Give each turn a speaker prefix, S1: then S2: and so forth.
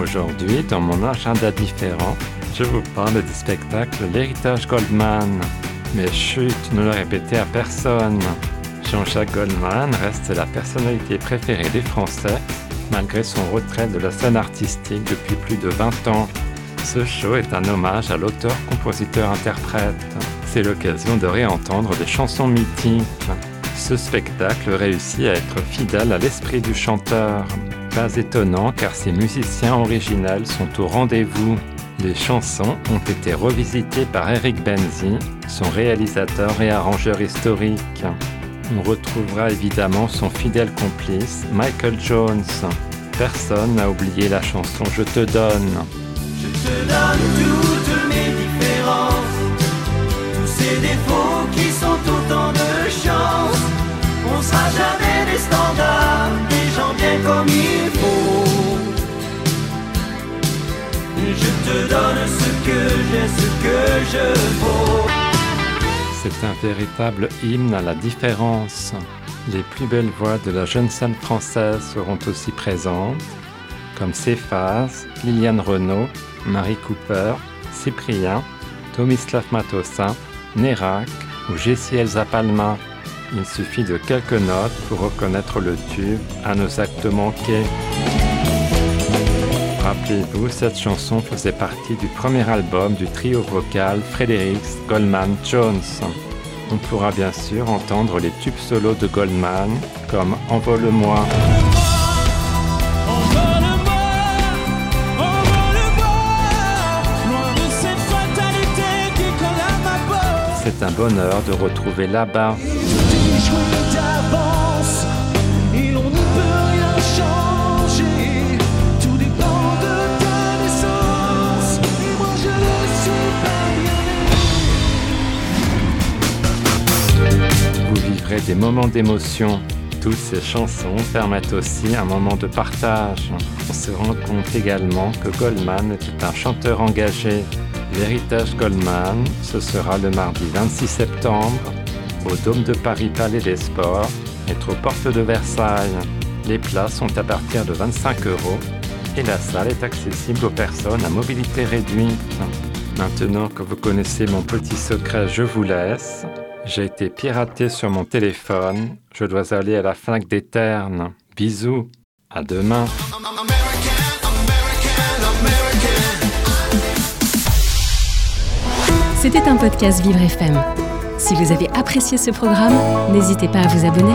S1: Aujourd'hui, dans mon agenda différent, je vous parle du spectacle L'héritage Goldman. Mais chut, ne le répétez à personne. Jean-Jacques Goldman reste la personnalité préférée des Français, malgré son retrait de la scène artistique depuis plus de 20 ans. Ce show est un hommage à l'auteur, compositeur, interprète. C'est l'occasion de réentendre des chansons mythiques. Ce spectacle réussit à être fidèle à l'esprit du chanteur. Pas étonnant car ces musiciens originels sont au rendez-vous. Les chansons ont été revisitées par Eric Benzi, son réalisateur et arrangeur historique. On retrouvera évidemment son fidèle complice, Michael Jones. Personne n'a oublié la chanson Je te donne.
S2: Je te donne toutes mes différences, tous ces défauts qui sont autant de chance. On sera jamais des standards, des gens bien comme
S1: C'est un véritable hymne à la différence. Les plus belles voix de la jeune scène française seront aussi présentes, comme Céphase, Liliane Renaud, Marie Cooper, Cyprien, Tomislav Matossa, Nérac ou Jessie Elsa Palma. Il suffit de quelques notes pour reconnaître le tube à nos actes manqués. Rappelez-vous, cette chanson faisait partie du premier album du trio vocal Fredericks Goldman Jones. On pourra bien sûr entendre les tubes solos de Goldman comme Envole-moi. C'est un bonheur de retrouver là-bas. Des moments d'émotion. Toutes ces chansons permettent aussi un moment de partage. On se rend compte également que Goldman était un chanteur engagé. L'héritage Goldman, ce sera le mardi 26 septembre au Dôme de Paris Palais des Sports et aux portes de Versailles. Les places sont à partir de 25 euros et la salle est accessible aux personnes à mobilité réduite. Maintenant que vous connaissez mon petit secret, je vous laisse. J'ai été piraté sur mon téléphone. Je dois aller à la Fnac des Ternes. Bisous. À demain.
S3: C'était un podcast Vivre FM. Si vous avez apprécié ce programme, n'hésitez pas à vous abonner.